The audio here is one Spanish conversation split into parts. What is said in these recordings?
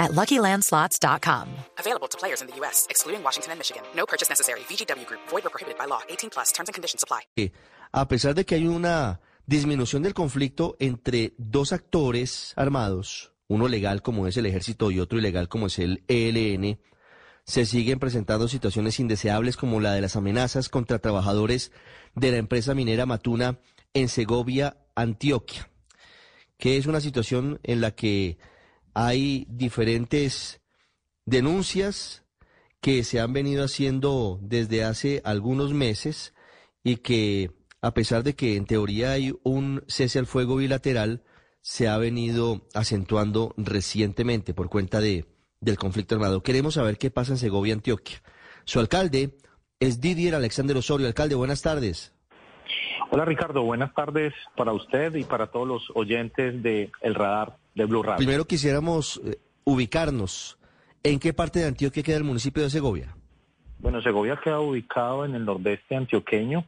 at LuckyLandSlots.com. Available to players in the U.S., excluding Washington and Michigan. No purchase necessary. VGW Group. Void or prohibited by law. 18 plus. Terms and conditions apply. A pesar de que hay una disminución del conflicto entre dos actores armados, uno legal como es el ejército y otro ilegal como es el ELN, se siguen presentando situaciones indeseables como la de las amenazas contra trabajadores de la empresa minera Matuna en Segovia, Antioquia, que es una situación en la que hay diferentes denuncias que se han venido haciendo desde hace algunos meses y que a pesar de que en teoría hay un cese al fuego bilateral, se ha venido acentuando recientemente por cuenta de, del conflicto armado. Queremos saber qué pasa en Segovia, Antioquia. Su alcalde es Didier Alexander Osorio. Alcalde, buenas tardes. Hola Ricardo, buenas tardes para usted y para todos los oyentes de El Radar de Blue Radio. Primero quisiéramos eh, ubicarnos. ¿En qué parte de Antioquia queda el municipio de Segovia? Bueno, Segovia queda ubicado en el nordeste antioqueño,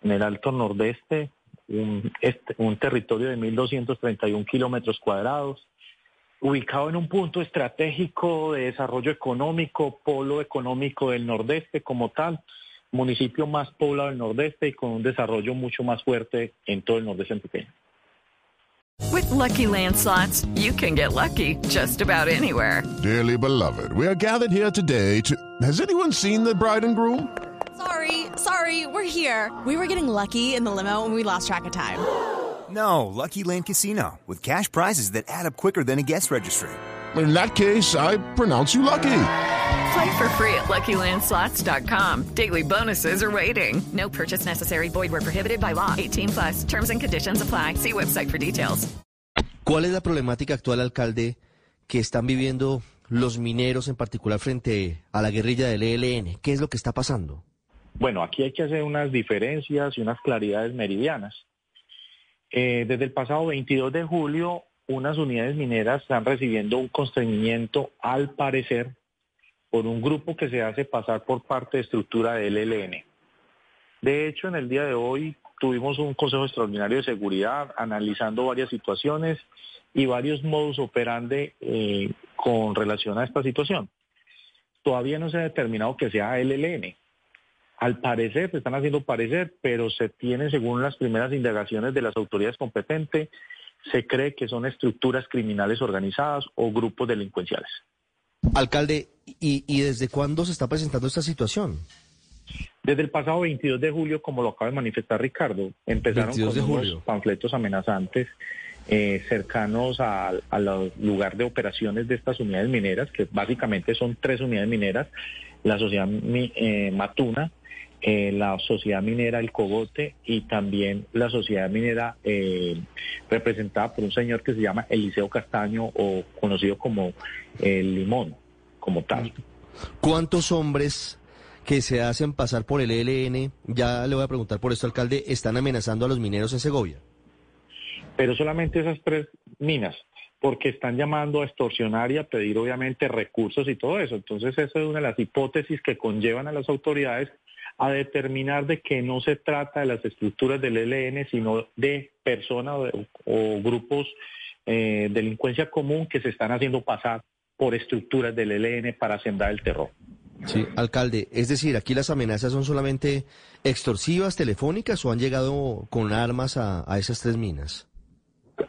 en el alto nordeste, un, este, un territorio de 1.231 kilómetros cuadrados, ubicado en un punto estratégico de desarrollo económico, polo económico del nordeste como tal, municipio más poblado del nordeste y con un desarrollo mucho más fuerte en todo el nordeste antioqueño. With lucky landslots, you can get lucky just about anywhere. Dearly beloved, we are gathered here today to. Has anyone seen the bride and groom? Sorry, sorry, we're here. We were getting lucky in the limo and we lost track of time. No, Lucky Land Casino, with cash prizes that add up quicker than a guest registry. In that case, I pronounce you lucky. Play for free at LuckyLandSlots.com. Daily bonuses are waiting. No purchase necessary. Void where prohibited by law. 18 plus. Terms and conditions apply. See website for details. ¿Cuál es la problemática actual, alcalde, que están viviendo los mineros en particular frente a la guerrilla del ELN? ¿Qué es lo que está pasando? Bueno, aquí hay que hacer unas diferencias y unas claridades meridianas. Eh, desde el pasado 22 de julio, unas unidades mineras están recibiendo un constreñimiento, al parecer, por un grupo que se hace pasar por parte de estructura del ELN. De hecho, en el día de hoy tuvimos un Consejo Extraordinario de Seguridad analizando varias situaciones y varios modus operandi eh, con relación a esta situación. Todavía no se ha determinado que sea el ELN. Al parecer, se están haciendo parecer, pero se tiene, según las primeras indagaciones de las autoridades competentes, se cree que son estructuras criminales organizadas o grupos delincuenciales. Alcalde, ¿y, y desde cuándo se está presentando esta situación? Desde el pasado 22 de julio, como lo acaba de manifestar Ricardo, empezaron 22 de con unos panfletos amenazantes eh, cercanos al lugar de operaciones de estas unidades mineras, que básicamente son tres unidades mineras, la sociedad eh, Matuna, eh, la sociedad minera El Cogote y también la sociedad minera eh, representada por un señor que se llama Eliseo Castaño o conocido como El Limón, como tal. ¿Cuántos hombres que se hacen pasar por el ELN, ya le voy a preguntar por esto, alcalde, están amenazando a los mineros en Segovia? pero solamente esas tres minas, porque están llamando a extorsionar y a pedir obviamente recursos y todo eso. Entonces esa es una de las hipótesis que conllevan a las autoridades a determinar de que no se trata de las estructuras del ELN, sino de personas o, o grupos eh, delincuencia común que se están haciendo pasar por estructuras del ELN para sembrar el terror. Sí, alcalde, es decir, aquí las amenazas son solamente extorsivas, telefónicas o han llegado con armas a, a esas tres minas.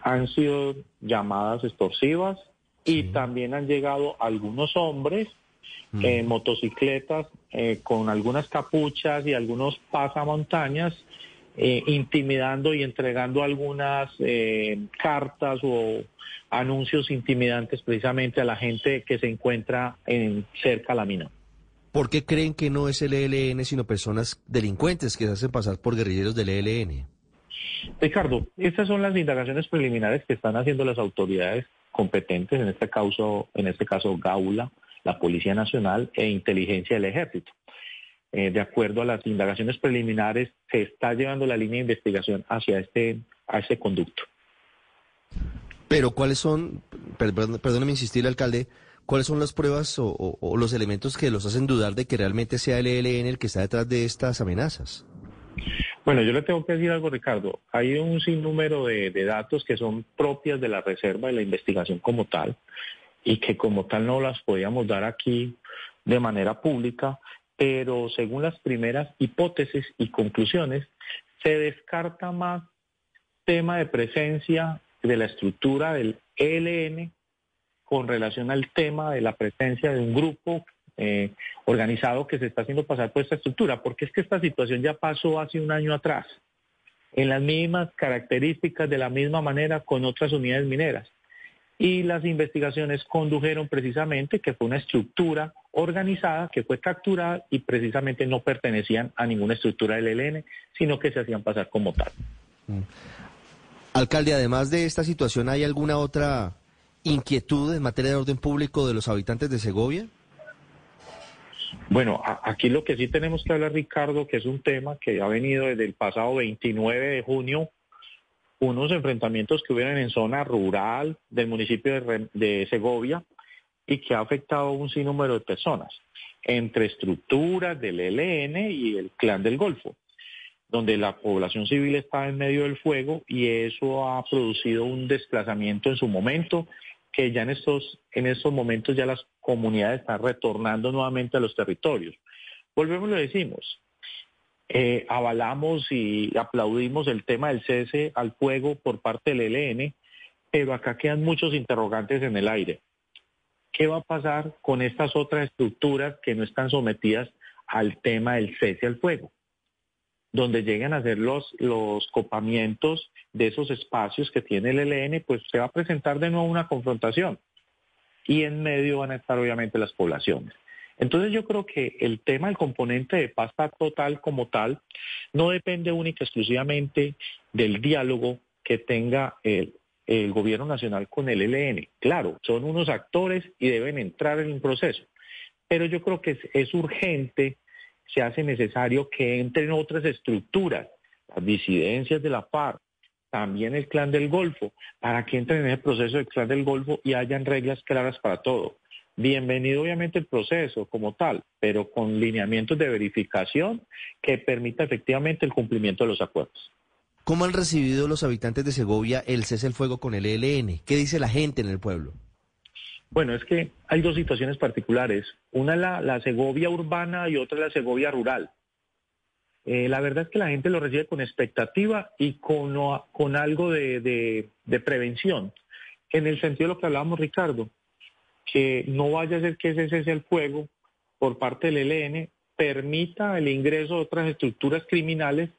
han sido llamadas extorsivas y también han llegado algunos hombres en motocicletas eh, con algunas capuchas y algunos pasamontañas eh, intimidando y entregando algunas eh, cartas o anuncios intimidantes precisamente a la gente que se encuentra en, cerca a la mina. ¿Por qué creen que no es el ELN, sino personas delincuentes que se hacen pasar por guerrilleros del ELN? Ricardo, estas son las indagaciones preliminares que están haciendo las autoridades competentes, en este caso, en este caso Gaula, la Policía Nacional e Inteligencia del Ejército. Eh, de acuerdo a las indagaciones preliminares, se está llevando la línea de investigación hacia este, a ese conducto. Pero ¿cuáles son, perdón, perdóneme insistir, alcalde, cuáles son las pruebas o, o- o los elementos que los hacen dudar de que realmente sea el ELN el que está detrás de estas amenazas? Bueno, yo le tengo que decir algo, Ricardo. Hay un sinnúmero de, de datos que son propias de la reserva de la investigación como tal y que como tal no las podíamos dar aquí de manera pública, pero según las primeras hipótesis y conclusiones, se descarta más tema de presencia de la estructura del ELN con relación al tema de la presencia de un grupo eh, organizado que se está haciendo pasar por esta estructura, porque es que esta situación ya pasó hace un año atrás, en las mismas características, de la misma manera, con otras unidades mineras. Y las investigaciones condujeron precisamente que fue una estructura organizada que fue capturada y precisamente no pertenecían a ninguna estructura del ELN, sino que se hacían pasar como tal. Alcalde, además de esta situación, ¿hay alguna otra inquietud en materia de orden público de los habitantes de Segovia? Bueno, aquí lo que sí tenemos que hablar, Ricardo, que es un tema que ha venido desde el pasado 29 de junio, unos enfrentamientos que hubieron en zona rural del municipio de, de Segovia y que ha afectado a un sinnúmero de personas, entre estructuras del ELN y el Clan del Golfo, donde la población civil estaba en medio del fuego y eso ha producido un desplazamiento en su momento que ya en estos, en estos momentos ya las comunidades están retornando nuevamente a los territorios. Volvemos y lo decimos. Eh, avalamos y aplaudimos el tema del cese al fuego por parte del ELN, pero acá quedan muchos interrogantes en el aire. ¿Qué va a pasar con estas otras estructuras que no están sometidas al tema del cese al fuego? donde lleguen a hacer los, los copamientos de esos espacios que tiene el ELN, pues se va a presentar de nuevo una confrontación. Y en medio van a estar obviamente las poblaciones. Entonces yo creo que el tema del componente de paz total como tal no depende única exclusivamente del diálogo que tenga el, gobierno nacional con el ELN. Claro, son unos actores y deben entrar en un proceso. Pero yo creo que es, urgente se hace necesario que entren otras estructuras, las disidencias de la FARC, también el clan del Golfo, para que entren en el proceso del clan del Golfo y hayan reglas claras para todo. Bienvenido obviamente el proceso como tal, pero con lineamientos de verificación que permita efectivamente el cumplimiento de los acuerdos. ¿Cómo han recibido los habitantes de Segovia el cese al fuego con el ELN? ¿Qué dice la gente en el pueblo? Bueno, es que hay dos situaciones particulares. Una es la, la Segovia urbana y otra es la Segovia rural. Eh, la verdad es que la gente lo recibe con expectativa y con, con algo de, de, de, prevención, en el sentido de lo que hablábamos, Ricardo, que no vaya a ser que ese cese el fuego por parte del ELN permita el ingreso de otras estructuras criminales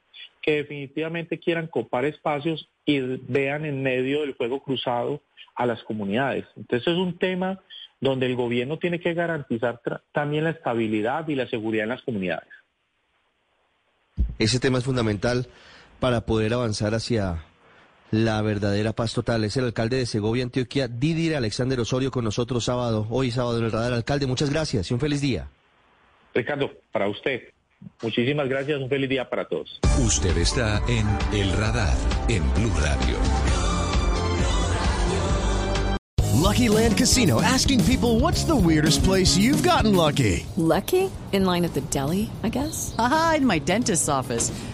que definitivamente quieran copar espacios y vean en medio del fuego cruzado a las comunidades. Entonces es un tema donde el gobierno tiene que garantizar también la estabilidad y la seguridad en las comunidades. Ese tema es fundamental para poder avanzar hacia la verdadera paz total. Es el alcalde de Segovia, Antioquia, Didir Alexander Osorio, con nosotros sábado, hoy sábado en el radar. Alcalde, muchas gracias y un feliz día. Ricardo, para usted, muchísimas gracias, un feliz día para todos. Usted está en El Radar, en Blue Radio. Lucky Land Casino, asking people what's the weirdest place you've gotten lucky? Lucky? In line at the deli, I guess? Aha, in my dentist's office.